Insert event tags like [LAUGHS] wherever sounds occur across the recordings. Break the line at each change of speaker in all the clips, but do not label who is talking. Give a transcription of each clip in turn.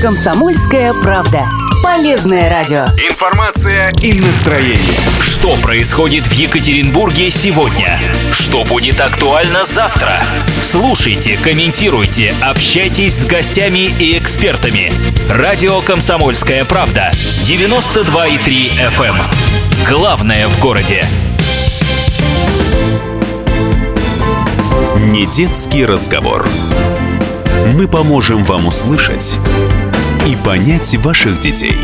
Комсомольская правда. Полезное радио.
Информация и настроение.
Что происходит в Екатеринбурге сегодня? Что будет актуально завтра? Слушайте, комментируйте, общайтесь с гостями и экспертами. Радио «Комсомольская правда». 92,3 FM. эм. Главное в городе.
Не детский разговор. Мы поможем вам услышать и понять ваших детей.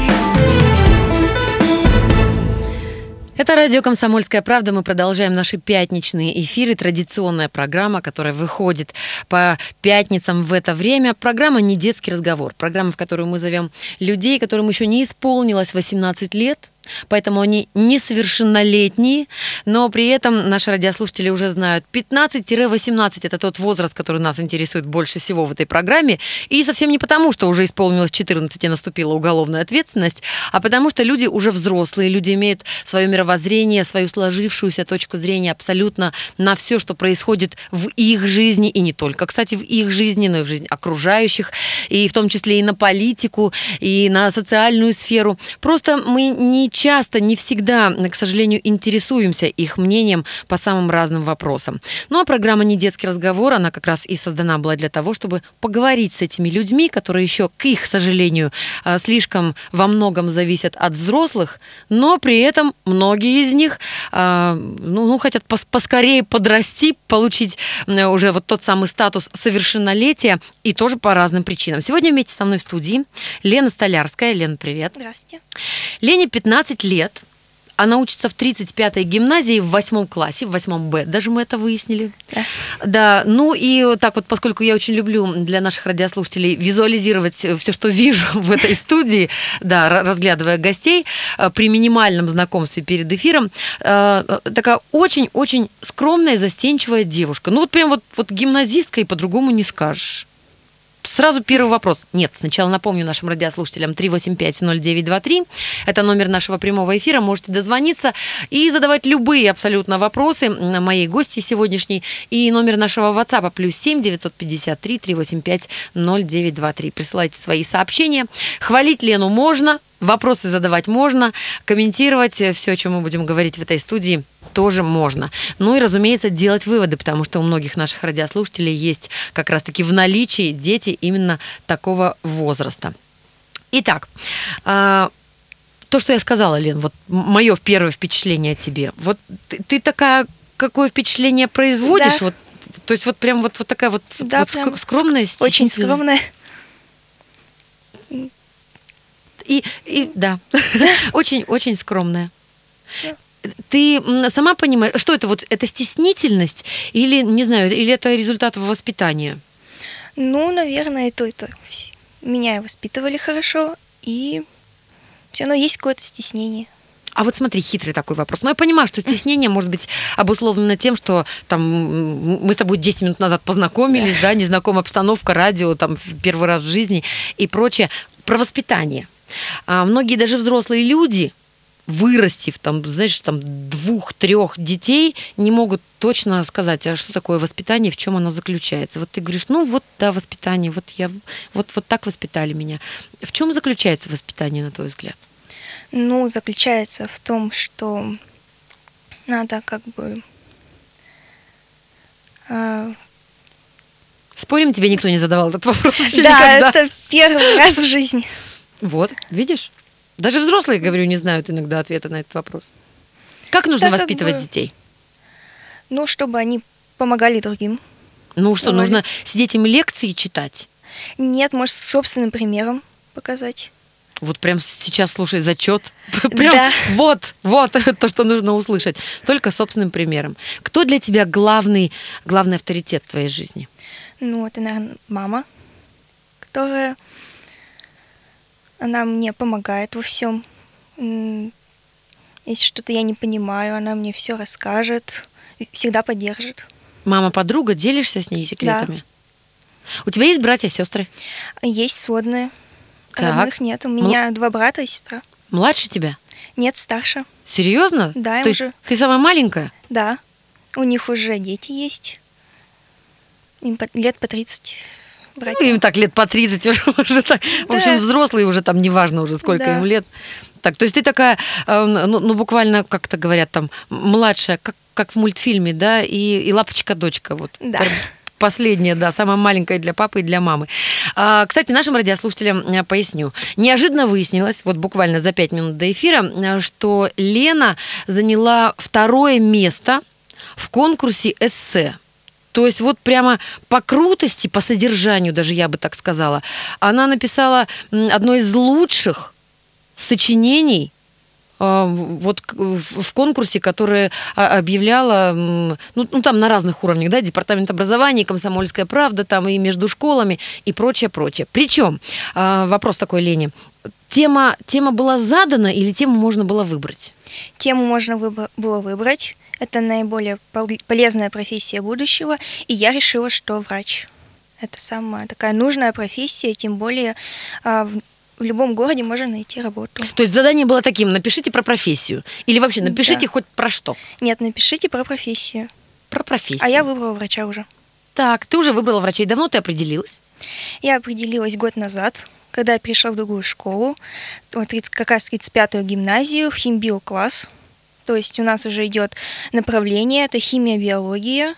Это радио «Комсомольская правда». Мы продолжаем наши пятничные эфиры. Традиционная программа, которая выходит по пятницам в это время. Программа «Не детский разговор». Программа, в которую мы зовем людей, которым еще не исполнилось 18 лет, Поэтому они несовершеннолетние, но при этом наши радиослушатели уже знают, 15-18 это тот возраст, который нас интересует больше всего в этой программе. И совсем не потому, что уже исполнилось 14 и наступила уголовная ответственность, а потому что люди уже взрослые, люди имеют свое мировоззрение, свою сложившуюся точку зрения абсолютно на все, что происходит в их жизни, и не только, кстати, в их жизни, но и в жизни окружающих, и в том числе и на политику, и на социальную сферу. Просто мы не часто, не всегда, к сожалению, интересуемся их мнением по самым разным вопросам. Ну а программа «Не детский разговор», она как раз и создана была для того, чтобы поговорить с этими людьми, которые еще, к их сожалению, э, слишком во многом зависят от взрослых, но при этом многие из них э, ну, ну, хотят пос поскорее подрасти, получить уже вот тот самый статус совершеннолетия, и тоже по разным причинам. Сегодня вместе со мной в студии Лена Столярская. Лена, привет.
Здравствуйте.
Лене 15 лет. Она учится в 35-й гимназии в 8 классе, в 8 Б, даже мы это выяснили.
Да.
Да, ну и так вот, поскольку я очень люблю для наших радиослушателей визуализировать все, что вижу [LAUGHS] в этой студии, да, ра- разглядывая гостей э, при минимальном знакомстве перед эфиром, э, такая очень-очень скромная, застенчивая девушка. Ну вот прям вот, вот гимназистка и по-другому не скажешь. Сразу первый вопрос. Нет, сначала напомню нашим радиослушателям 385-0923. Это номер нашего прямого эфира. Можете дозвониться и задавать любые абсолютно вопросы моей гости сегодняшней. И номер нашего WhatsApp плюс 7 953 385 0923. Присылайте свои сообщения. Хвалить Лену можно, вопросы задавать можно, комментировать все, о чем мы будем говорить в этой студии, тоже можно. Ну и, разумеется, делать выводы, потому что у многих наших радиослушателей есть как раз-таки в наличии дети именно такого возраста. Итак, а, то, что я сказала, Лен, вот мое первое впечатление о тебе. Вот ты, ты такая, какое впечатление производишь?
Да.
Вот, то есть вот прям вот, вот такая вот,
Да,
вот скромная,
ск- Очень скромная.
И, и да, [LAUGHS] очень-очень скромная. Ты сама понимаешь, что это вот, это стеснительность или, не знаю, или это результат воспитания?
Ну, наверное, и то, и то. Меня воспитывали хорошо, и все равно есть какое-то стеснение.
А вот смотри, хитрый такой вопрос. Ну, я понимаю, что стеснение может быть обусловлено тем, что там мы с тобой 10 минут назад познакомились, да, незнакомая обстановка, радио, там, первый раз в жизни и прочее. Про воспитание. А многие даже взрослые люди, вырастив там, знаешь, там двух-трех детей, не могут точно сказать, а что такое воспитание, в чем оно заключается. Вот ты говоришь, ну вот да, воспитание, вот я, вот вот так воспитали меня. В чем заключается воспитание, на твой взгляд?
Ну, заключается в том, что надо как бы... а,
Спорим, тебе никто не задавал этот вопрос
да, [LAUGHS]
никогда?
это первый раз в жизни.
Вот, видишь? Даже взрослые, говорю, не знают иногда ответа на этот вопрос. Как нужно
как
воспитывать
бы-
детей?
Ну, чтобы они помогали другим.
Ну что,
Давай.
нужно сидеть им лекции читать?
Нет, может, собственным примером показать.
Вот прям сейчас слушай зачет. [LAUGHS] Прям
Да.
вот, вот [LAUGHS] то, что нужно услышать. Только собственным примером. Кто для тебя главный, главный авторитет в твоей жизни?
Ну, это, наверное, мама, которая... Она мне помогает во всем. Если что-то я не понимаю, она мне все расскажет, и всегда поддержит.
Мама-подруга, делишься с ней секретами? У тебя есть братья, сестры?
Есть сводные.
Так.
Родных нет. У меня два брата и сестра.
Младше тебя?
Нет, старше.
Серьезно?
Да,
То
уже-
ты самая маленькая?
Да. У них уже дети есть. Им по- лет по 30. Врач.
Ну, им так лет по 30 уже, [LAUGHS] уже так. В общем,
Да.
взрослые уже там, неважно уже, сколько
Да.
им лет. Так, то есть ты такая, э, ну, ну, буквально, как то говорят, там, младшая, как, как в мультфильме, да, и, и лапочка-дочка, вот.
Да.
Последняя, да, самая маленькая для папы и для мамы. А, кстати, нашим радиослушателям э, поясню. Неожиданно выяснилось, вот буквально за пять минут до эфира, э, что Лена заняла второе место в конкурсе эссе. То есть вот прямо по крутости, по содержанию даже я бы так сказала, она написала одно из лучших сочинений а, вот в конкурсе, который а, объявляла, ну, ну, там на разных уровнях, да, департамент образования, комсомольская правда, там и между школами и прочее, прочее. Причем, а, вопрос такой, Лене, тема, тема была задана или тему можно было выбрать?
Тему можно выбо- было выбрать. Это наиболее пол- полезная профессия будущего. И я решила, что врач. Это самая такая нужная профессия, тем более а, в любом городе можно найти работу.
То есть задание было таким, напишите про профессию. Или вообще напишите
Да.
хоть про что?
Нет, напишите про профессию.
Про профессию.
А я выбрала врача уже.
Так, ты уже выбрала врачей. Давно ты определилась?
Я определилась год назад, когда я перешла в другую школу, вот как раз 35-ю гимназию, в химбиокласс. То есть у нас уже идет направление, это химия, биология,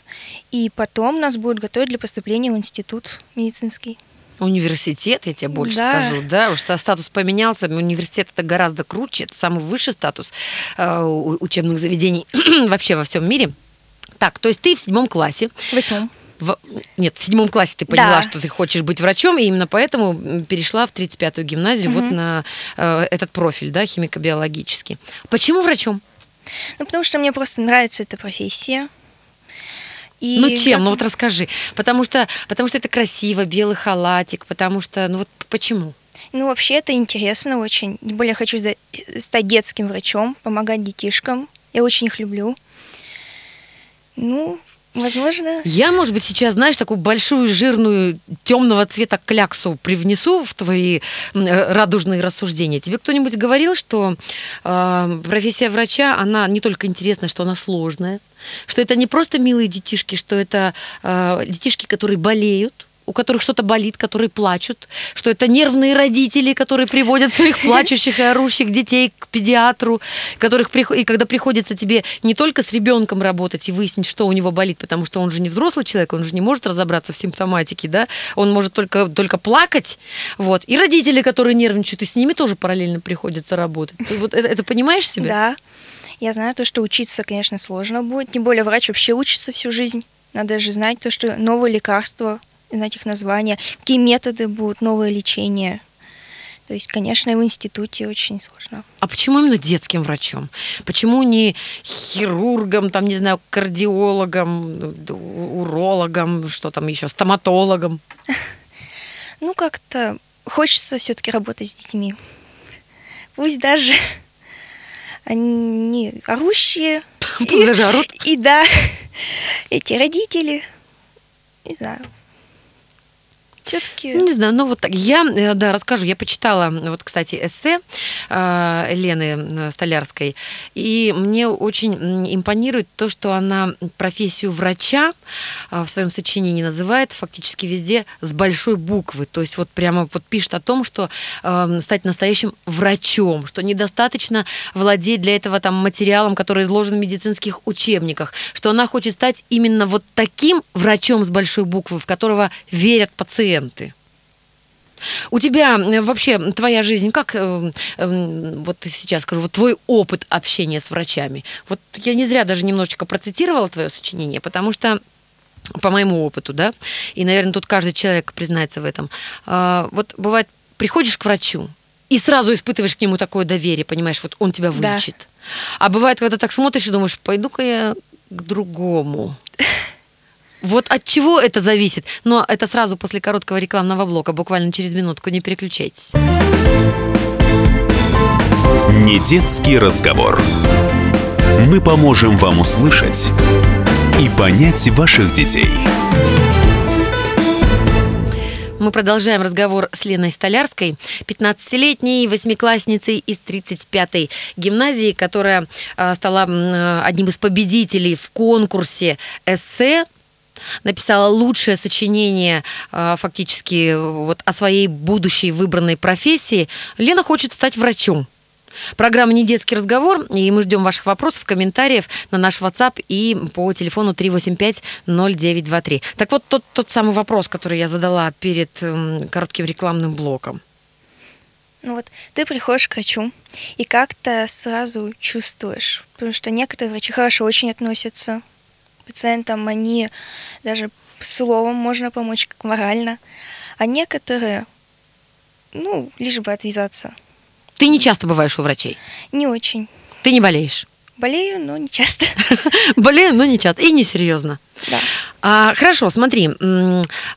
и потом нас будут готовить для поступления в институт медицинский.
Университет, я тебе больше
Да.
скажу, да, уж ста- статус поменялся, университет это гораздо круче, это самый высший статус э, учебных заведений [CLEARS THROAT] вообще во всем мире. Так, то есть ты в седьмом классе,
В восьмом.
в- нет, в седьмом классе ты поняла,
Да.
что ты хочешь быть врачом, и именно поэтому перешла в 35-ю гимназию вот на э, этот профиль, да, химико-биологический. Почему врачом?
Ну, потому что мне просто нравится эта профессия. И
ну чем?
как-
Ну вот расскажи. Потому что, потому что это красиво, белый халатик, потому что, ну вот почему?
Ну, вообще это интересно очень. Тем более я хочу стать детским врачом, помогать детишкам. Я очень их люблю. Ну, возможно...
Я, может быть, сейчас, знаешь, такую большую жирную темного цвета кляксу привнесу в твои э, радужные рассуждения. Тебе кто-нибудь говорил, что э, профессия врача, она не только интересная, что она сложная, что это не просто милые детишки, что это э, детишки, которые болеют, у которых что-то болит, которые плачут, что это нервные родители, которые приводят своих [LAUGHS] плачущих и орущих детей к педиатру, которых и когда приходится тебе не только с ребенком работать и выяснить, что у него болит, потому что он же не взрослый человек, он же не может разобраться в симптоматике, да, он может только, только плакать, вот, и родители, которые нервничают, и с ними тоже параллельно приходится работать. Ты вот это, это понимаешь себя?
Да. Я знаю то, что учиться, конечно, сложно будет. Тем более врач вообще учится всю жизнь. Надо же знать то, что новые лекарства, знать их названия, какие методы будут, новое лечение. То есть, конечно, и в институте очень сложно.
А почему именно детским врачом? Почему не хирургом, там, не знаю, кардиологом, урологом, что там еще, стоматологом? [LAUGHS]
Ну, как-то хочется все-таки работать с детьми. Пусть даже [LAUGHS] они орущие.
Пусть
и-
даже орут. [LAUGHS]
И да, эти родители, не знаю. Все-таки
Ну, не знаю, ну вот так. Я, э, да, расскажу. Я почитала, вот, кстати, эссе э, Лены э, Столярской, и мне очень импонирует то, что она профессию врача в своем сочинении называет фактически везде с большой буквы. То есть вот прямо вот пишет о том, что э, стать настоящим врачом, что недостаточно владеть для этого там материалом, который изложен в медицинских учебниках, что она хочет стать именно вот таким врачом с большой буквы, в которого верят пациенты. У тебя вообще твоя жизнь, как э, вот ты сейчас скажу, вот твой опыт общения с врачами? Вот я не зря даже немножечко процитировала твое сочинение, потому что по моему опыту, да, и, наверное, тут каждый человек признается в этом. А, Вот бывает, приходишь к врачу, и сразу испытываешь к нему такое доверие, понимаешь, вот он тебя
Да.
вылечит. А бывает, когда так смотришь и думаешь, пойду-ка я к другому. [LAUGHS] Вот от чего это зависит? Но это сразу после короткого рекламного блока, буквально через минутку, не переключайтесь.
Не детский разговор. Мы поможем вам услышать и понять ваших детей.
Мы продолжаем разговор с Леной Столярской, 15-летней восьмиклассницей из 35-й гимназии, которая а, стала одним из победителей в конкурсе эссе написала лучшее сочинение а, фактически вот о своей будущей выбранной профессии. Лена хочет стать врачом. Программа «Не детский разговор», и мы ждем ваших вопросов, комментариев на наш WhatsApp и по телефону 385-0923. Так вот, тот, тот самый вопрос, который я задала перед коротким рекламным блоком.
Ну вот ты приходишь к врачу и как-то сразу чувствуешь, потому что некоторые врачи хорошо очень относятся пациентам, они даже словом можно помочь морально, а некоторые, ну, лишь бы отвязаться.
Ты не часто бываешь у врачей.
Не очень.
Ты не болеешь.
Болею, но не часто. [LAUGHS]
Болею, но не часто. И не серьезно.
Да.
А, хорошо, смотри,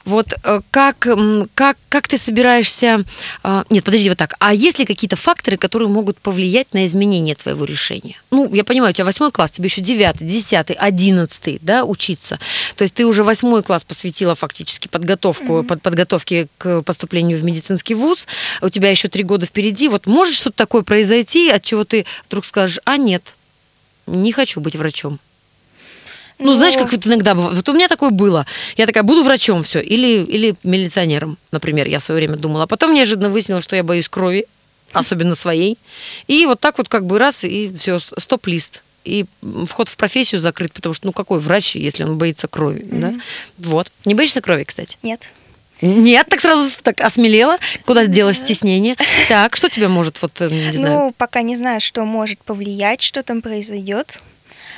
вот э, как, как, как ты собираешься... а, Нет, подожди, вот так. А есть ли какие-то факторы, которые могут повлиять на изменение твоего решения? Ну, я понимаю, у тебя восьмой класс, тебе еще девятый, десятый, одиннадцатый, да, учиться. То есть ты уже восьмой класс посвятила фактически подготовку, под, подготовке к поступлению в медицинский вуз. У тебя еще три года впереди. Вот может что-то такое произойти, от чего ты вдруг скажешь, а нет, не хочу быть врачом. Ну, знаешь, как вот иногда бывает. Вот у меня такое было. Я такая, буду врачом все. Или, или милиционером, например, я в свое время думала. А потом неожиданно выяснилось, что я боюсь крови, особенно своей. И вот так вот как бы раз, и все, стоп-лист. И вход в профессию закрыт, потому что, ну, какой врач, если он боится крови, да? Вот. Не боишься крови, кстати?
Нет.
Нет, так сразу так осмелела. Куда делось стеснение? Так, что тебя может, вот, э, не [LAUGHS] знаю...
Ну, пока не знаю, что может повлиять, что там произойдет.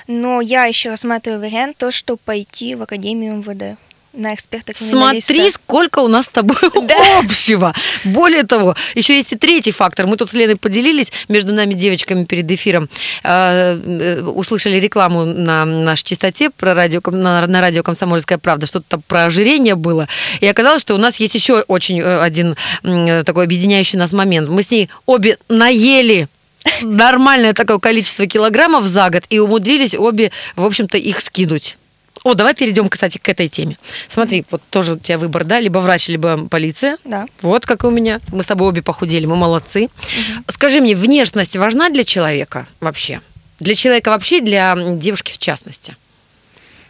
Но я еще рассматриваю вариант то, что пойти в Академию МВД на эксперта
Смотри, сколько у нас с тобой [LAUGHS] общего. Более того, еще есть и третий фактор. Мы тут с Леной поделились между нами девочками перед эфиром. э, э, Услышали рекламу на нашей частоте про радио, на, на радио «Комсомольская правда». Что-то там про ожирение было. И оказалось, что у нас есть еще очень э, один такой объединяющий нас момент. Мы с ней обе наели нормальное такое количество килограммов за год и умудрились обе, в общем-то, их скинуть. О, давай перейдем, кстати, к этой теме. Смотри, вот тоже у тебя выбор, да, либо врач, либо полиция.
Да.
Вот как и у меня. Мы с тобой обе похудели, мы молодцы. Скажи мне, внешность важна для человека вообще? Для человека вообще, для девушки в частности?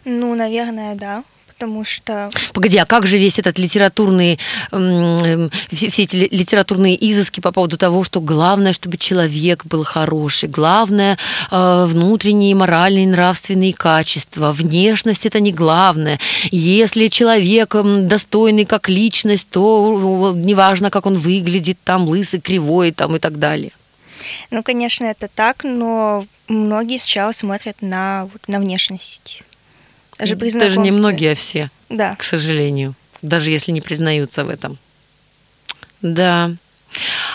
Ну, наверное, да. Потому что
Погоди, а как же весь этот литературный, м, м, все, все эти ли- литературные изыски по поводу того, что главное, чтобы человек был хороший, главное э, внутренние моральные нравственные качества, внешность это не главное. Если человек достойный как личность, то неважно, как он выглядит, там лысый, кривой, там и так далее.
Ну, конечно, это так, но многие сначала смотрят на, на внешность. Даже при
Даже не многие, а все.
Да.
к сожалению, даже если не признаются в этом. Да.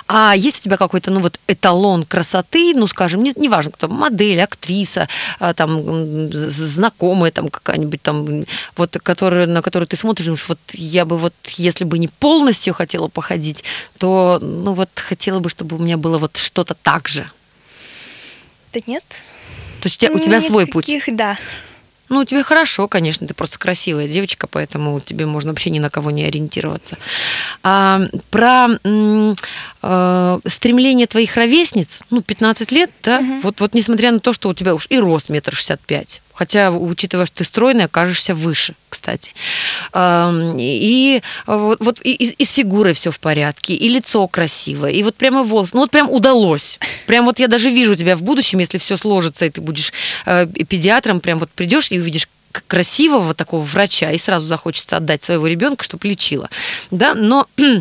А есть у тебя какой-то, ну вот, эталон красоты, ну, скажем, не, неважно, кто, модель, актриса, а, там, знакомая там какая-нибудь там, вот, которая, на которую ты смотришь, думаешь, вот я бы вот, если бы не полностью хотела походить, то, ну, вот, хотела бы, чтобы у меня было вот что-то так же.
Да нет.
То есть у тебя, у тебя свой путь.
Да.
Ну, у тебя хорошо, конечно, ты просто красивая девочка, поэтому тебе можно вообще ни на кого не ориентироваться. А, про э, стремление твоих ровесниц, ну, 15 лет, да, вот, вот несмотря на то, что у тебя уж и рост метр шестьдесят пять, хотя, учитывая, что ты стройная, кажешься выше, кстати. А, И вот, вот и, и- с фигурой все в порядке, и лицо красивое, и вот прямо волосы, ну вот прям удалось. Прям вот я даже вижу тебя в будущем, если все сложится, и ты будешь э, педиатром, прям вот придешь и увидишь красивого такого врача, и сразу захочется отдать своего ребенка, чтобы лечила. Да, но э,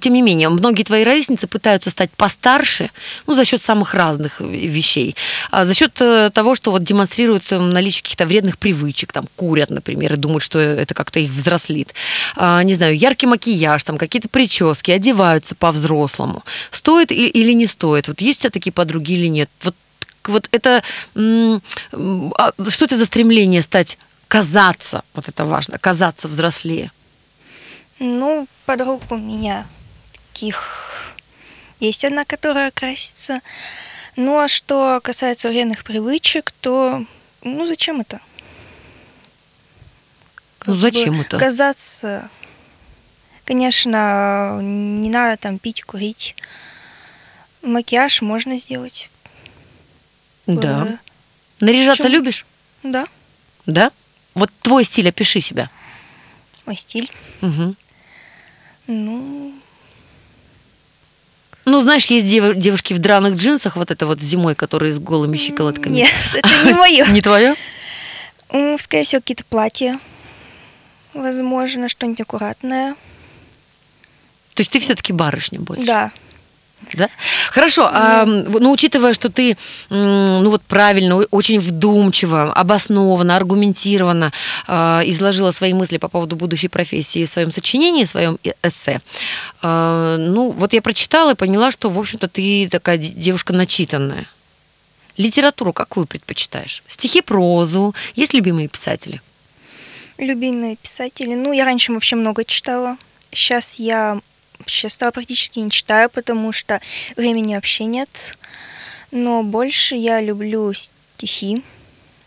тем не менее, многие твои ровесницы пытаются стать постарше, ну, за счет самых разных вещей. А за счет э, того, что вот демонстрируют э, наличие каких-то вредных привычек, там, курят, например, и думают, что это как-то их взрослит. А, не знаю, яркий макияж, там, какие-то прически, одеваются по-взрослому. Стоит или не стоит? Вот есть у тебя такие подруги или нет? Вот, вот это... а Что это за стремление стать казаться, вот это важно, казаться взрослее.
Ну, подруг у меня таких есть одна, которая красится. Ну, а что касается вредных привычек, то ну зачем это?
Ну,
Как
зачем
бы
это?
Казаться. Конечно, не надо там пить, курить. Макияж можно сделать.
Да.
Э,
Наряжаться
Почему?
любишь?
Да.
Да? Вот твой стиль, опиши себя.
Мой стиль.
Мгм.
Ну,
Ну, знаешь, есть дев- девушки в драных джинсах, вот это вот зимой, которые с голыми щиколотками.
нет, [LAUGHS] это не мое.
Не твое?
М, Скорее всего, какие-то платья. Возможно, что-нибудь аккуратное.
То есть ты все-таки барышня больше?
Да.
Да? Хорошо, а, ну, учитывая, что ты, ну, вот правильно, очень вдумчиво, обоснованно, аргументированно а, изложила свои мысли по поводу будущей профессии в своем сочинении, в своем э- эссе, а, ну, вот я прочитала и поняла, что, в общем-то, ты такая де- девушка начитанная. Литературу какую предпочитаешь? Стихи, прозу? Есть любимые писатели?
Любимые писатели. Ну, я раньше вообще много читала. Сейчас я вообще стала практически не читаю, потому что времени вообще нет. Но больше я люблю стихи.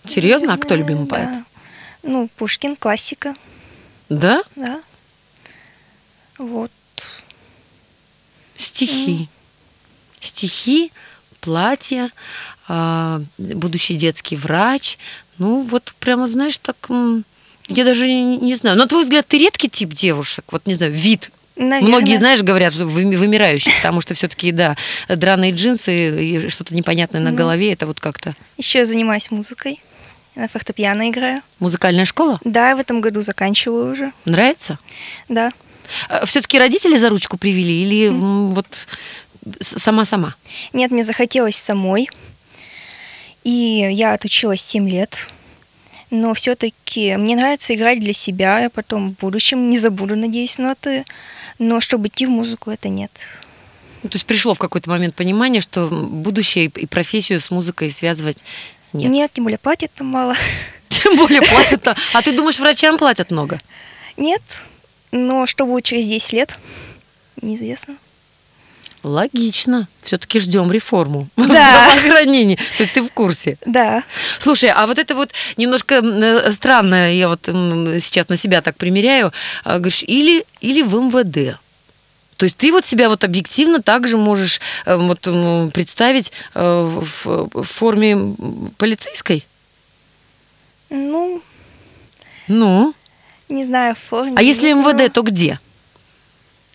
Серьезно? А кто любимый
Да.
поэт?
Ну, Пушкин, классика,
Да?
да. Вот.
Стихи. Стихи, платье, а, будущий детский врач. Ну, вот прямо, знаешь, так... Я даже не, не знаю. На твой взгляд, ты редкий тип девушек? Вот, не знаю, вид.
Наверное,
Многие, знаешь, говорят, что выми- вымирающий, потому что все-таки, да, драные джинсы и что-то непонятное на
Ну.
голове, это вот как-то...
Еще я занимаюсь музыкой. На фортепиано играю.
Музыкальная школа?
Да, в этом году заканчиваю уже.
Нравится?
Да.
Все-таки родители за ручку привели или вот сама-сама?
Нет, мне захотелось самой. И я отучилась 7 лет. Но все-таки мне нравится играть для себя. Я потом в будущем не забуду, надеюсь, ноты. Но чтобы идти в музыку, это нет.
Ну, то есть пришло в какой-то момент понимание, что будущее и профессию с музыкой связывать нет.
тем более платят там мало. [LAUGHS]
Тем более платят. -то. А ты думаешь, врачам платят много?
Нет. Но что будет через 10 лет, неизвестно.
Логично. Все-таки ждем реформу [LAUGHS]
Да.
здравоохранении. То есть ты в курсе.
Да.
Слушай, а вот это вот немножко э, странно, я вот сейчас на себя так примеряю, а, говоришь, или, или в МВД. То есть ты вот себя вот объективно также можешь э, вот, представить э, в, форме полицейской?
Ну,
Ну,
не знаю, в форме.
а если МВД, то где?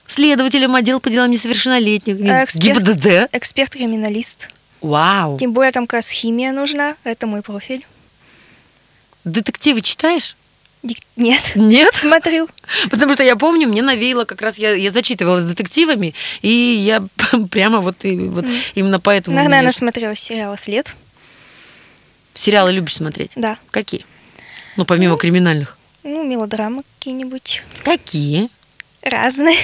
Следователем отдел по делам несовершеннолетних,
А, эксперт.
ГИБДД.
Эксперт-криминалист.
Вау.
Тем более там как раз химия нужна. Это мой профиль.
Детективы читаешь?
Нет.
Нет? [LAUGHS]
Смотрю.
Потому что я помню, мне навеяло как раз, я, я зачитывалась детективами, и я [LAUGHS] прямо вот, и, вот именно поэтому...
Наверное,
меня-
насмотрелась сериала «След».
Сериалы любишь смотреть?
Да.
Какие? Ну, помимо криминальных.
Ну, мелодрамы какие-нибудь.
Какие?
Разные.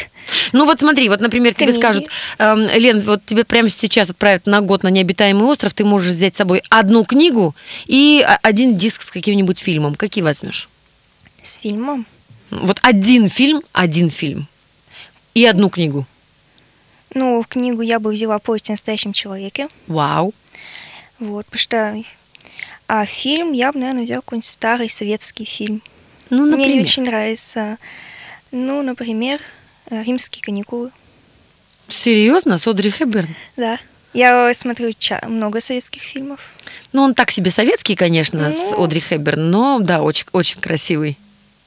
Ну вот смотри, вот, например, тебе
Комедии.
скажут, эм, Лен, вот тебе прямо сейчас отправят на год на необитаемый остров, ты можешь взять с собой одну книгу и а- один диск с каким-нибудь фильмом. Какие возьмешь?
С фильмом.
Вот один фильм, один фильм. И одну книгу.
Ну, книгу я бы взяла «Повесть о настоящем человеке».
Вау.
Вот, потому что... А фильм я бы, наверное, взяла какой-нибудь старый советский фильм.
Ну,
Мне не
например.
очень нравится. Ну, например, э, «Римские каникулы».
Серьезно? С Одри Хепберн?
Да. Я смотрю много советских фильмов.
Ну, он так себе советский, конечно, с
Ну.
Одри Хепберн, но да, очень, очень красивый.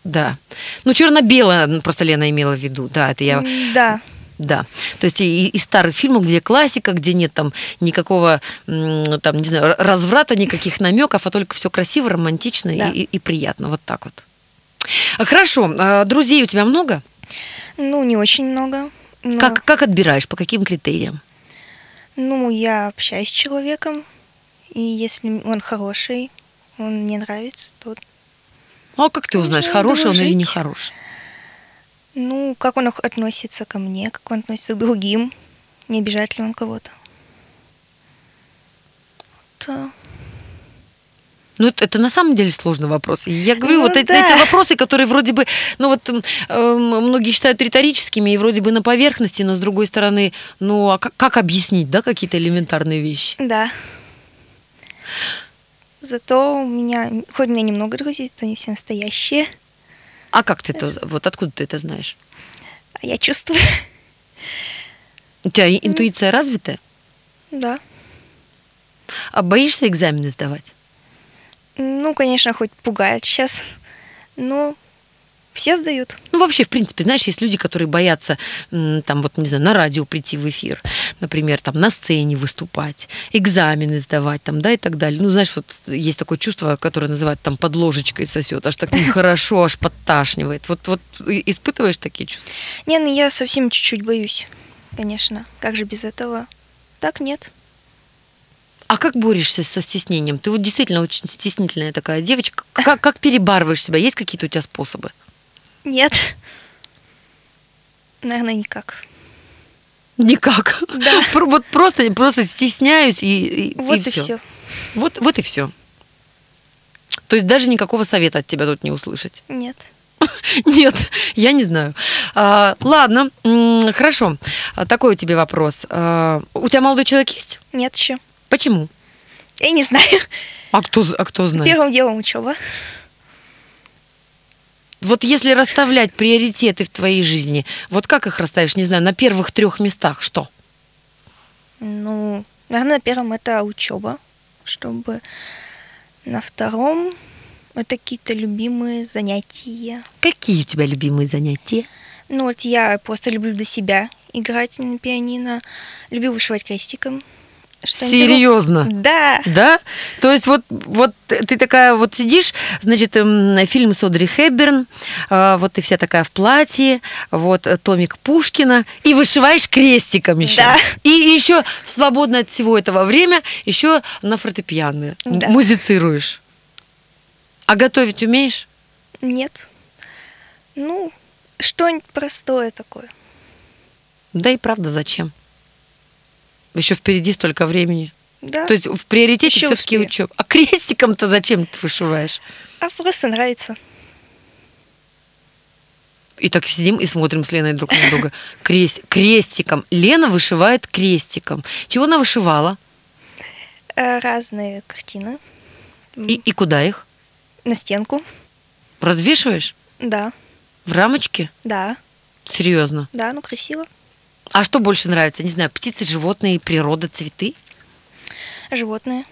Да. Ну, черно-белое, просто Лена имела в виду. Да, это я.
Да.
Да. То есть и, и старых фильмов, где классика, где нет там никакого, там, не знаю, разврата, никаких намеков, а только все красиво, романтично и-
Да.
и, и приятно. Вот так вот. Хорошо. А Друзей у тебя много?
Ну, не очень много. но-
Как, как отбираешь? По каким критериям?
Ну, я общаюсь с человеком, и если он хороший, он мне нравится, то,
А как ты узнаешь,
Ну,
хороший он или
дружить.
не хороший?
ну, как он относится ко мне, как он относится к другим, не обижает ли он кого-то. То...
Ну, это, это на самом деле сложный вопрос. Я говорю,
Ну
вот эти,
да.
эти вопросы, которые вроде бы, ну вот э, многие считают риторическими и вроде бы на поверхности, но с другой стороны, ну а как, как объяснить, да, какие-то элементарные вещи?
Да. Зато у меня, хоть у меня немного друзей, то они все настоящие,
А как ты это, вот откуда ты это знаешь?
а я чувствую.
У тебя интуиция развитая?
Да.
А боишься экзамены сдавать?
Ну, конечно, хоть пугает сейчас. Но все сдают.
Ну, вообще, в принципе, знаешь, есть люди, которые боятся, там, вот, не знаю, на радио прийти в эфир, например, там, на сцене выступать, экзамены сдавать, там, да, и так далее. Ну, знаешь, вот есть такое чувство, которое называют там под ложечкой сосет, аж так нехорошо, аж подташнивает. Вот, вот испытываешь такие чувства?
Не, ну я совсем чуть-чуть боюсь, конечно. Как же без этого? Так нет.
А как борешься со стеснением? Ты вот действительно очень стеснительная такая девочка. Как, как перебарываешь себя? Есть какие-то у тебя способы?
Нет. Наверное, никак.
Никак.
Да. [LAUGHS]
Вот просто, просто стесняюсь и, и,
Вот и,
всё.
все.
Вот, вот и все. То есть даже никакого совета от тебя тут не услышать.
Нет. [LAUGHS]
Нет, я не знаю. А, ладно, хорошо. А, Такой у тебя вопрос. А, у тебя молодой человек есть?
Нет еще.
Почему?
Я не знаю.
А кто, а кто знает?
Первым делом учеба.
Вот если расставлять приоритеты в твоей жизни, вот как их расставишь, не знаю, на первых трех местах, что?
Ну, наверное, на первом это учеба, чтобы на втором это какие-то любимые занятия.
Какие у тебя любимые занятия?
Ну вот я просто люблю для себя играть на пианино, люблю вышивать крестиком. Что-нибудь
Серьезно?
Да.
Да? То есть вот, вот ты такая вот сидишь, значит, эм, фильм с Одри Хепберн, э, вот ты вся такая в платье, вот э, томик Пушкина, и вышиваешь крестиком еще.
Да.
И еще в свободное от всего этого время еще на фортепиано
Да.
музицируешь. А готовить умеешь?
Нет. Ну, что-нибудь простое такое.
Да и правда, зачем? Еще впереди столько времени.
Да.
То есть в приоритете
Ещё
все-таки учеба. А крестиком-то зачем ты вышиваешь?
А просто нравится.
И так сидим и смотрим с Леной друг на друга. [LAUGHS] Крест, крестиком. Лена вышивает крестиком. Чего она вышивала?
Э, Разные картины.
И, и куда их?
На стенку.
Развешиваешь?
Да.
В рамочке?
Да.
Серьезно.
Да, ну красиво.
А что больше нравится? Не знаю, птицы, животные, природа, цветы?
Животные.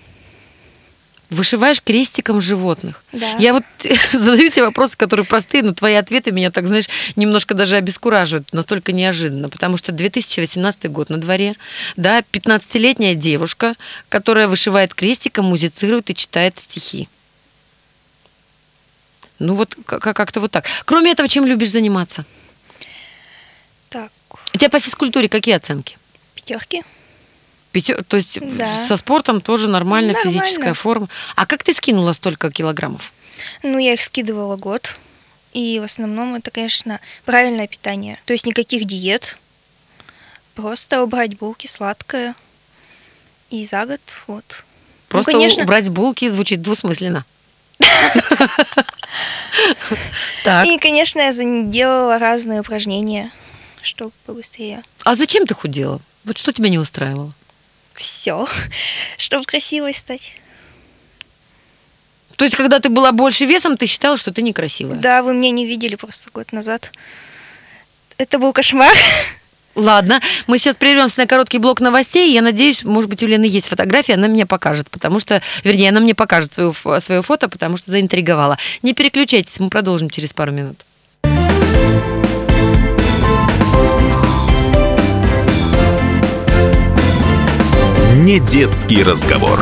Вышиваешь крестиком животных.
Да.
Я вот [LAUGHS] задаю тебе вопросы, которые простые, но твои ответы меня так, знаешь, немножко даже обескураживают, настолько неожиданно, потому что 2018 год на дворе, да, 15-летняя девушка, которая вышивает крестиком, музицирует и читает стихи. Ну вот как-то вот так. Кроме этого, чем любишь заниматься?
Так,
У тебя по физкультуре какие оценки?
пятерки.
Пятё- То есть
Да.
со спортом тоже нормально,
Нормально.
физическая форма. А как ты скинула столько килограммов?
Ну, я их скидывала год. И в основном это, конечно, правильное питание. То есть никаких диет. Просто убрать булки, сладкое. И за год вот.
Просто
ну, конечно.
убрать булки звучит двусмысленно. [LAUGHS]
И, конечно, я делала разные упражнения, чтобы побыстрее.
А зачем ты худела? Вот что тебя не устраивало?
Все, [LAUGHS] чтобы красивой стать.
То есть, когда ты была больше весом, ты считала, что ты некрасивая?
Да, вы меня не видели просто год назад. Это был кошмар. [LAUGHS]
Ладно, мы сейчас прервемся на короткий блок новостей. Я надеюсь, может быть, у Лены есть фотография, она меня покажет, потому что, вернее, она мне покажет свое, свое фото, потому что заинтриговала. Не переключайтесь, мы продолжим через пару минут.
Не детский разговор.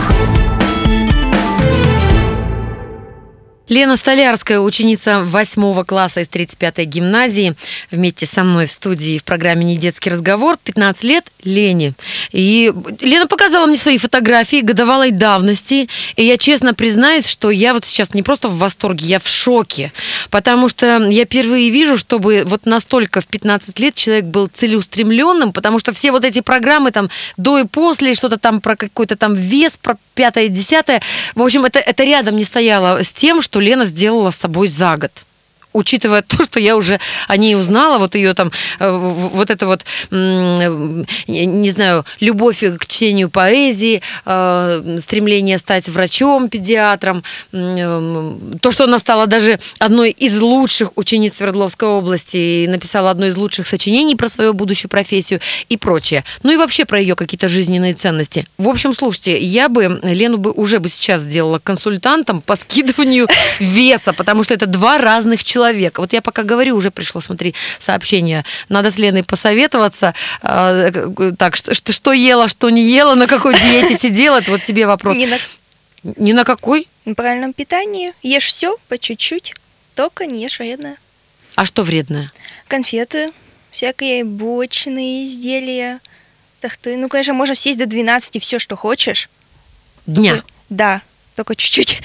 Лена Столярская, ученица 8 класса из 35-й гимназии, вместе со мной в студии в программе «Не детский разговор». 15 лет Лене. И Лена показала мне свои фотографии годовалой давности. И я честно признаюсь, что я вот сейчас не просто в восторге, я в шоке. Потому что я впервые вижу, чтобы вот настолько в 15 лет человек был целеустремленным, потому что все вот эти программы там до и после, что-то там про какой-то там вес, про пятое, десятое. В общем, это, это рядом не стояло с тем, что Лена сделала с собой за год. Учитывая [LAUGHS] то, что я уже о ней узнала, вот ее там, э, вот это вот, не знаю, любовь к чтению поэзии, э, стремление стать врачом, педиатром, то, что она стала даже одной из лучших учениц Свердловской области и написала одно из лучших сочинений про свою будущую профессию и прочее. Ну и вообще про ее какие-то жизненные ценности. В общем, слушайте, я бы Лену бы уже бы сейчас сделала консультантом по скидыванию [LAUGHS] веса, потому что это два разных человека. Вот я пока говорю, уже пришло, смотри, сообщение. Надо с Леной посоветоваться. а, э, Так, что, что, что ела, что не ела, на какой диете сидела. Это вот тебе вопрос.
Не на
Ни на какой?
правильном питании. Ешь все по чуть-чуть, только не ешь вредно.
А что вредное?
Конфеты, всякие булочные изделия, тахты. Ну, конечно, можно съесть до 12 все, что хочешь.
Дня.
Да, только чуть-чуть.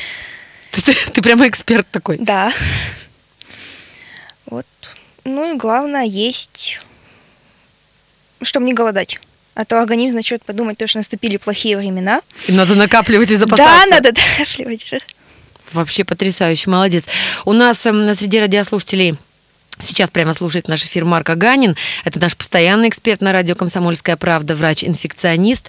Ты, ты- ты прямо эксперт такой.
Да. Вот. Ну и главное есть, чтобы не голодать. А то организм начнет подумать, то, что наступили плохие времена.
И надо накапливать и запасаться.
Да, надо докашливать же.
Вообще потрясающе, молодец. У нас эм, среди радиослушателей Сейчас прямо слушает наш эфир Марк Аганин. Это наш постоянный эксперт на радио «Комсомольская правда», врач-инфекционист.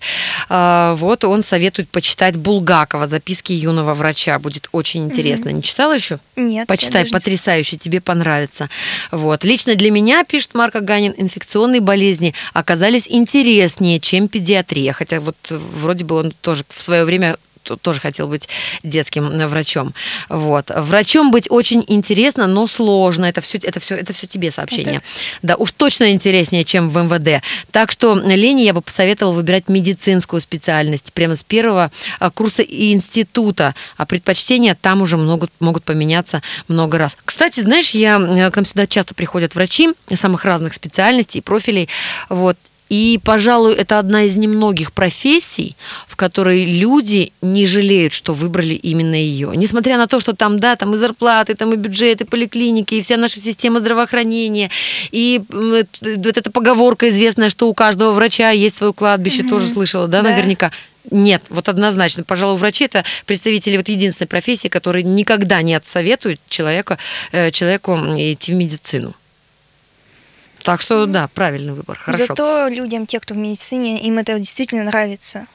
А, Вот он советует почитать Булгакова «Записки юного врача». Будет очень интересно. Не читала еще?
Нет.
Почитай, потрясающе, тебе понравится. Вот. Лично для меня, пишет Марк Аганин, инфекционные болезни оказались интереснее, чем педиатрия. Хотя вот вроде бы он тоже в свое время тоже хотел быть детским э, врачом. Вот. Врачом быть очень интересно, но сложно. Это все, это все, это все тебе сообщение. Да, уж точно интереснее, чем в МВД. Так что Лене я бы посоветовала выбирать медицинскую специальность прямо с первого а, курса и института. А предпочтения там уже могут, могут поменяться много раз. Кстати, знаешь, я, э, к нам сюда часто приходят врачи самых разных специальностей и профилей. Вот. И, пожалуй, это одна из немногих профессий, в которой люди не жалеют, что выбрали именно ее. Несмотря на то, что там, да, там и зарплаты, там и бюджеты, поликлиники, и вся наша система здравоохранения, и э, вот эта поговорка известная, что у каждого врача есть свое кладбище, тоже слышала, да,
Да.
наверняка. Нет, вот однозначно. Пожалуй, врачи это представители вот единственной профессии, которые никогда не отсоветуют человека, э, человеку идти в медицину. Так что да, правильный выбор. Хорошо.
Зато людям, те, кто в медицине, им это действительно нравится.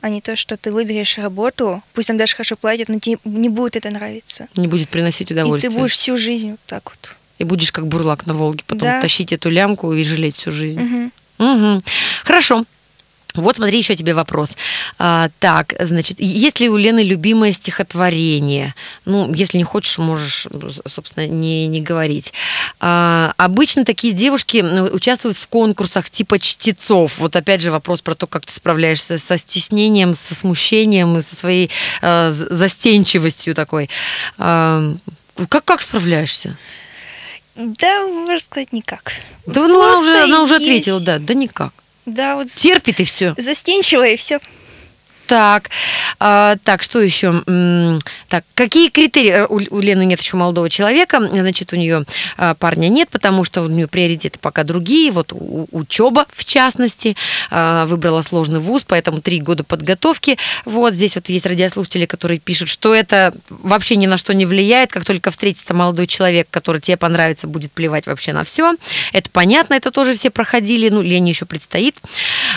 А не то, что ты выберешь работу, пусть там даже хорошо платят, но тебе не будет это нравиться.
Не будет приносить
И
удовольствие.
ты будешь всю жизнь вот так вот.
И будешь как бурлак на Волге, потом
Да.
тащить эту лямку и жалеть всю жизнь.
Мгм.
Мгм. Хорошо. Вот смотри, еще тебе вопрос. А, так, значит, есть ли у Лены любимое стихотворение? Ну, если не хочешь, можешь, собственно, не, не говорить. А, обычно такие девушки ну, участвуют в конкурсах типа чтецов. Вот опять же вопрос про то, как ты справляешься со стеснением, со смущением и со своей з- застенчивостью такой. А, как, как справляешься?
Да, можно сказать, никак.
Да, ну, она уже, она уже
есть.
ответила, да, да никак.
Да, вот
Терпит и все.
застенчивая и все.
Так, а, так, что еще? Так, какие критерии? Э, У, у Лены нет еще молодого человека, значит, у нее а, парня нет, потому что у нее приоритеты пока другие. Вот у- учеба, в частности, а, выбрала сложный вуз, поэтому три года подготовки. Вот здесь вот есть радиослушатели, которые пишут, что это вообще ни на что не влияет, как только встретится молодой человек, который тебе понравится, будет плевать вообще на все. Это понятно, это тоже все проходили, ну, Лене еще предстоит.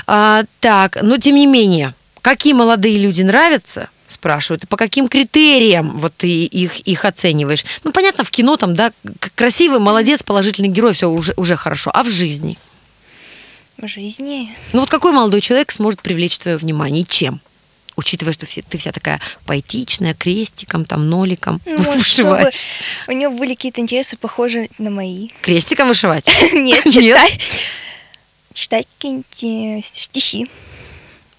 А, так, но тем не менее, какие молодые люди нравятся, спрашивают, и по каким критериям вот ты их, их оцениваешь? Ну, понятно, в кино там, да, красивый, молодец, положительный герой, все уже, уже хорошо. А в жизни?
В жизни.
Ну, вот какой молодой человек сможет привлечь твое внимание и чем? Учитывая, что все, ты вся такая поэтичная, крестиком, там, ноликом
Ну, может, [LAUGHS] чтобы
вышиваешь.
у него были какие-то интересы, похожие на мои.
Крестиком вышивать? [LAUGHS]
Нет, читай. Читать какие-нибудь э, стихи.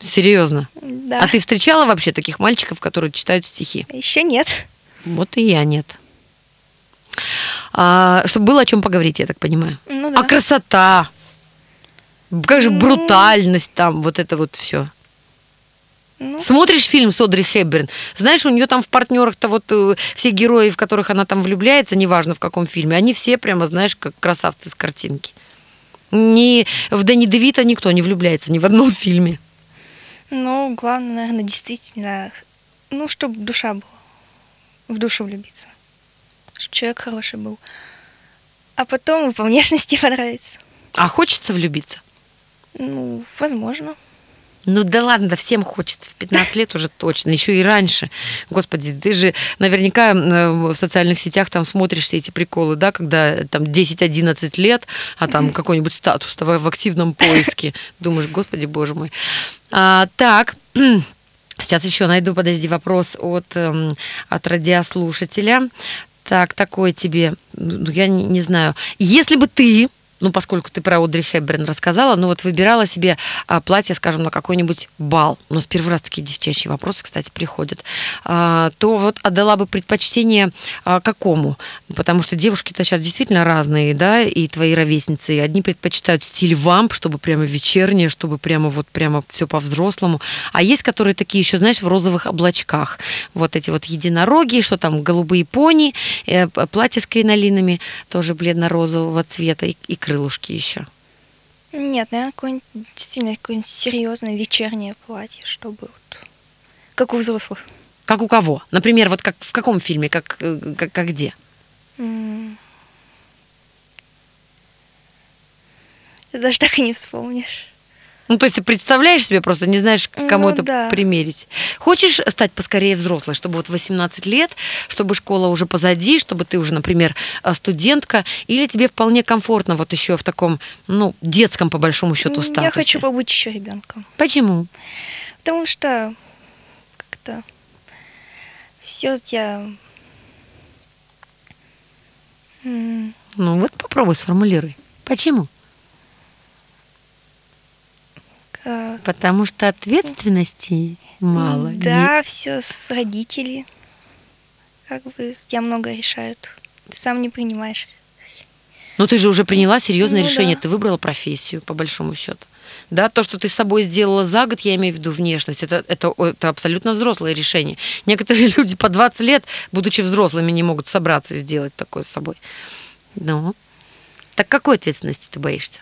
Серьезно?
Да.
А ты встречала вообще таких мальчиков, которые читают стихи?
Еще нет.
Вот и я нет. А, чтобы было о чем поговорить, я так понимаю.
Ну да.
А красота, как же
Ну.
брутальность там, вот это вот все.
Ну,
Смотришь фильм с Одри Хепберн, знаешь, у нее там в партнерах-то вот э, все герои, в которых она там влюбляется, неважно в каком фильме, они все прямо, знаешь, как красавцы с картинки. Ни в Дэнни Девита никто не влюбляется ни в одном [LAUGHS] фильме.
Ну, главное, наверное, действительно, ну, чтобы душа была. В душу влюбиться. Чтоб человек хороший был. А потом по внешности [LAUGHS] понравится.
А хочется влюбиться?
Ну, возможно.
Ну да ладно, да всем хочется. В 15 лет уже точно, еще и раньше. Господи, ты же наверняка в социальных сетях там смотришь все эти приколы, да, когда там 10-11 лет, а там какой-нибудь статус в активном поиске. Думаешь, господи, боже мой. А, так, [CLEARS THROAT] сейчас еще найду, подожди, вопрос от, эм, от радиослушателя. Так, такой тебе, ну, я не, не знаю. Если бы ты ну, поскольку ты про Одри Хепберн рассказала, ну вот выбирала себе а, платье, скажем, на какой-нибудь бал, у нас первый раз такие девчачьи вопросы, кстати, приходят, а, то вот отдала бы предпочтение а, какому? Потому что девушки-то сейчас действительно разные, да, и твои ровесницы, и одни предпочитают стиль вамп, чтобы прямо вечернее, чтобы прямо вот прямо все по-взрослому, а есть, которые такие еще, знаешь, в розовых облачках, вот эти вот единороги, что там, голубые пони, э, платье с кринолинами, тоже бледно-розового цвета, и, и крылышки еще?
Нет, наверное, какое-нибудь действительно какое-нибудь серьезное вечернее платье, чтобы вот как у взрослых.
Как у кого? Например, вот как в каком фильме, как, э, как, как где?
Ты даже так и не вспомнишь.
Ну, то есть ты представляешь себе, просто не знаешь, к кому
Ну
это
да.
примерить. Хочешь стать поскорее взрослой, чтобы вот 18 лет, чтобы школа уже позади, чтобы ты уже, например, э, студентка, или тебе вполне комфортно вот еще в таком, ну, детском, по большому счету, статусе?
Я хочу побыть еще ребенком.
Почему?
Потому что как-то все я
Ну, вот попробуй сформулируй. Почему?
как-
Потому что ответственности мало.
Да, все с родителей. Как бы тебя много решают. Ты сам не принимаешь.
Ну, ты же уже приняла серьезное
Ну,
решение,
да.
ты выбрала профессию, по большому счету. Да, то, что ты с собой сделала за год, я имею в виду внешность, это, это, это абсолютно взрослое решение. Некоторые [LAUGHS] люди по 20 лет, будучи взрослыми, не могут собраться и сделать такое с собой. Ну, так какой ответственности ты боишься?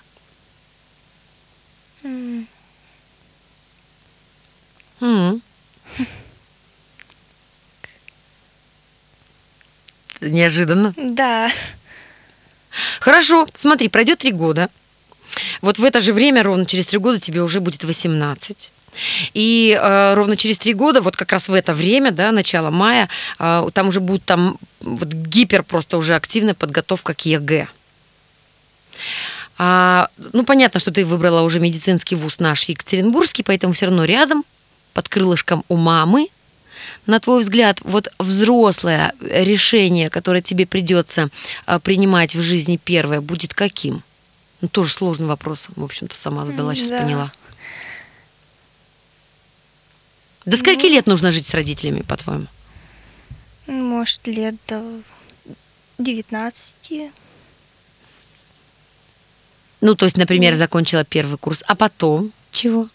М.
Неожиданно.
Да.
Хорошо, смотри, пройдет три года. Вот в это же время, ровно через три года, тебе уже будет 18. И э, ровно через три года, вот как раз в это время, да, начало мая, э, там уже будет там вот гипер просто уже активная подготовка к ЕГЭ. А, ну, понятно, что ты выбрала уже медицинский вуз наш Екатеринбургский, поэтому все равно рядом, под крылышком у мамы. На твой взгляд, вот взрослое решение, которое тебе придется а, принимать в жизни первое, будет каким? Ну, тоже сложный вопрос, в общем-то, сама задала, сейчас
Да.
поняла. До скольки лет нужно жить с родителями, по-твоему?
Ну, Может, лет до 19.
Ну, то есть, например, закончила первый курс, а потом чего?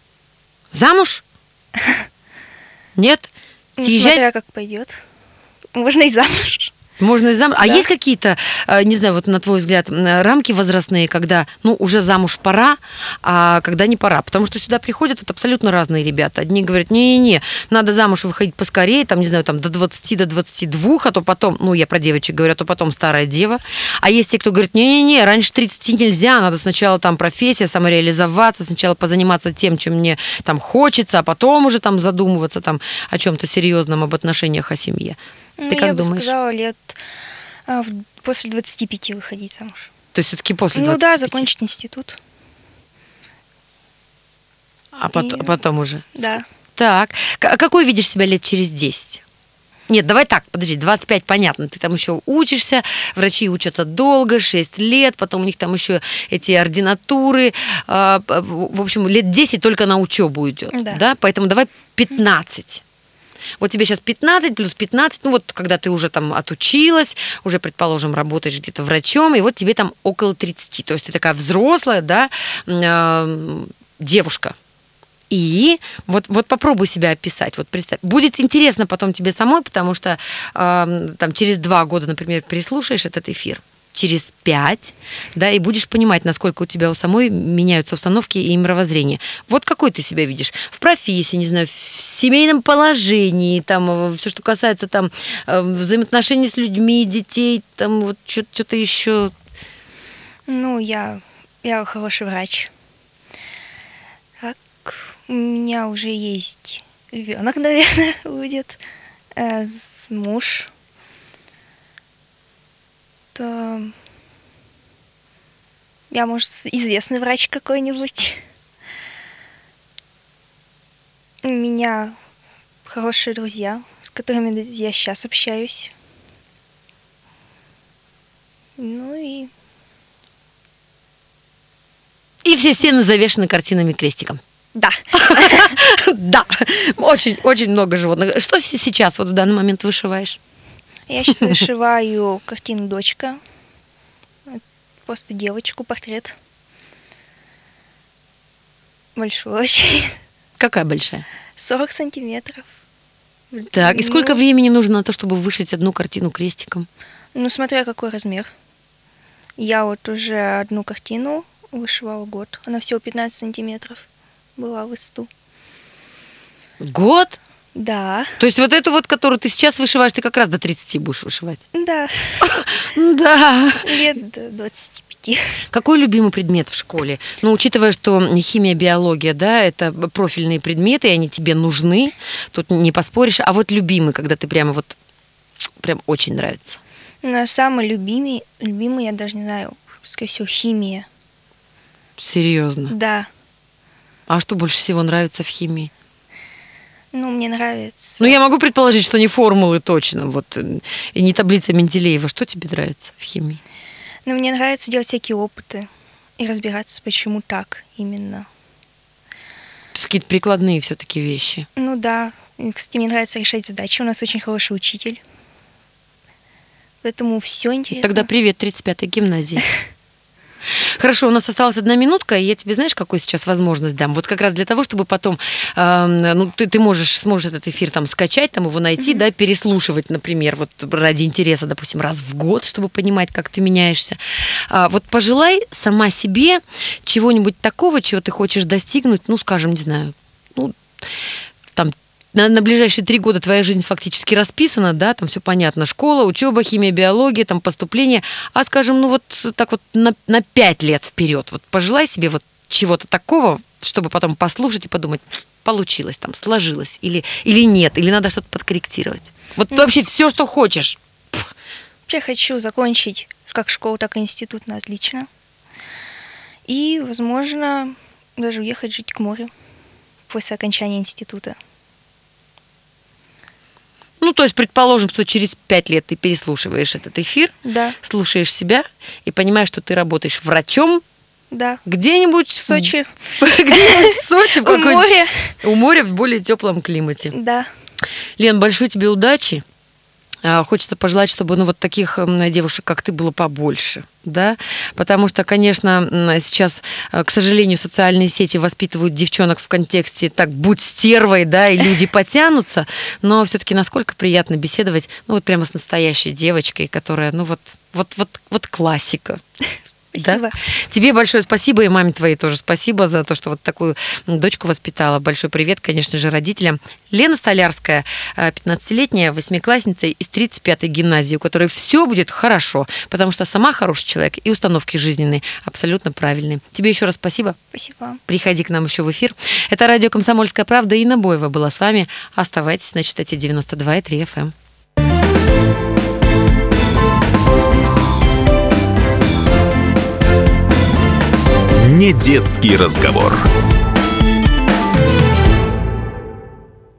Замуж? Нет?
Ну,
Съезжать?
смотря как пойдет. Можно и замуж.
Можно и замуж. А
Да.
есть какие-то, э, не знаю, вот на твой взгляд, рамки возрастные, когда, ну, уже замуж пора, а когда не пора? Потому что сюда приходят вот абсолютно разные ребята. Одни говорят, не-не-не, надо замуж выходить поскорее, там, не знаю, там, до 20, до 22, а то потом, ну, я про девочек говорю, а то потом старая дева. А есть те, кто говорит, не-не-не, раньше 30 нельзя, надо сначала там профессия, самореализоваться, сначала позаниматься тем, чем мне там хочется, а потом уже там задумываться там о чем-то серьезном, об отношениях, о семье.
Ну,
Ты
я
как
бы
думаешь?
сказала, лет а, в- после 25 выходить замуж.
То есть все-таки после
Ну
25?
да, закончить институт.
А потом,
И-
потом уже.
Да.
Так, а какой видишь себя лет через 10? Нет, давай так, подожди, 25 понятно, ты там еще учишься, врачи учатся долго, 6 лет, потом у них там еще эти ординатуры, а, в общем, лет 10 только на учебу идет, да.
Да.
Поэтому давай 15. Вот тебе сейчас 15 плюс 15, ну вот когда ты уже там отучилась, уже, предположим, работаешь где-то врачом, и вот тебе там около 30. То есть ты такая взрослая, да, а, девушка. И вот, вот попробуй себя описать. Вот представь. Будет интересно потом тебе самой, потому что э, там через два года, например, переслушаешь этот эфир, через пять, да, и будешь понимать, насколько у тебя у самой меняются установки и мировоззрение. Вот какой ты себя видишь? В профессии, не знаю, в семейном положении, там, все, что касается там э, взаимоотношений с людьми, детей, там, вот что-то еще.
Ну, я, я хороший врач. Так, у меня уже есть ребенок, [LAUGHS] наверное, будет, э, муж я, может, известный врач какой-нибудь. У меня хорошие друзья, с которыми я сейчас общаюсь. Ну и...
И все стены завешены картинами крестиком.
Да. [LAUGHS]
Да. Очень, очень много животных. Что сейчас вот в данный момент вышиваешь?
Я сейчас [LAUGHS] вышиваю картину «Дочка». Просто девочку, портрет. Большой очень.
Какая большая?
40 сантиметров.
Так, и сколько ну, времени нужно на то, чтобы вышить одну картину крестиком?
Ну, смотря какой размер. Я вот уже одну картину вышивала год. Она всего 15 сантиметров была в высоту.
Год?
Да.
То есть вот эту вот, которую ты сейчас вышиваешь, ты как раз до 30 будешь вышивать?
Да. [LAUGHS]
Да.
Лет до 25.
Какой любимый предмет в школе? Ну, учитывая, что химия, биология, да, это профильные предметы, и они тебе нужны, тут не поспоришь. А вот любимый, когда ты прямо вот, прям очень нравится?
Ну, самый любимый, любимый, я даже не знаю, скорее всего, химия.
Серьезно?
Да.
А что больше всего нравится в химии?
Ну, мне нравится.
Ну, я могу предположить, что не формулы точно, вот, и не таблица Менделеева. Что тебе нравится в химии?
Ну, мне нравится делать всякие опыты и разбираться, почему так именно.
То есть какие-то прикладные все-таки вещи.
Ну да. Кстати, мне нравится решать задачи. У нас очень хороший учитель. Поэтому все интересно.
Тогда привет 35-й гимназии. [LAUGHS] Хорошо, у нас осталась одна минутка, и я тебе знаешь, какую сейчас возможность дам? Вот как раз для того, чтобы потом, э, ну, ты, ты можешь, сможешь этот эфир там скачать, там его найти, mm-hmm. да, переслушивать, например, вот ради интереса, допустим, раз в год, чтобы понимать, как ты меняешься. А, вот пожелай сама себе чего-нибудь такого, чего ты хочешь достигнуть, ну, скажем, не знаю, ну, на, на ближайшие три года твоя жизнь фактически расписана, да, там все понятно, школа, учеба, химия, биология, там поступление, а, скажем, ну вот так вот на, на пять лет вперед, вот пожелай себе вот чего-то такого, чтобы потом послушать и подумать, получилось там, сложилось или, или нет, или надо что-то подкорректировать. Вот mm. вообще все, что хочешь.
Я хочу закончить как школу, так и институт на отлично. И, возможно, даже уехать жить к морю после окончания института.
Ну, то есть, предположим, что через пять лет ты переслушиваешь этот эфир,
да.
слушаешь себя и понимаешь, что ты работаешь врачом,
да.
Где-нибудь
в Сочи. [LAUGHS]
Где-нибудь в Сочи. [LAUGHS]
У моря.
У моря в более теплом климате.
Да.
Лен, большой тебе удачи. А, хочется пожелать, чтобы ну, вот таких девушек, как ты, было побольше. Да? Потому что, конечно, сейчас, э, к сожалению, социальные сети воспитывают девчонок в контексте так будь стервой, да, и люди потянутся, но все-таки насколько приятно беседовать, ну вот прямо с настоящей девочкой, которая, ну вот, вот, вот, вот классика.
Спасибо.
Да? Тебе большое спасибо, и маме твоей тоже спасибо за то, что вот такую дочку воспитала. Большой привет, конечно же, родителям. Лена Столярская, 15-летняя восьмиклассница из 35-й гимназии, у которой все будет хорошо, потому что сама хороший человек и установки жизненные абсолютно правильные. Тебе еще раз спасибо.
Спасибо.
Приходи к нам еще в эфир. Это радио «Комсомольская правда» и Боева была с вами. Оставайтесь на частоте 92,3 FM.
Не детский разговор.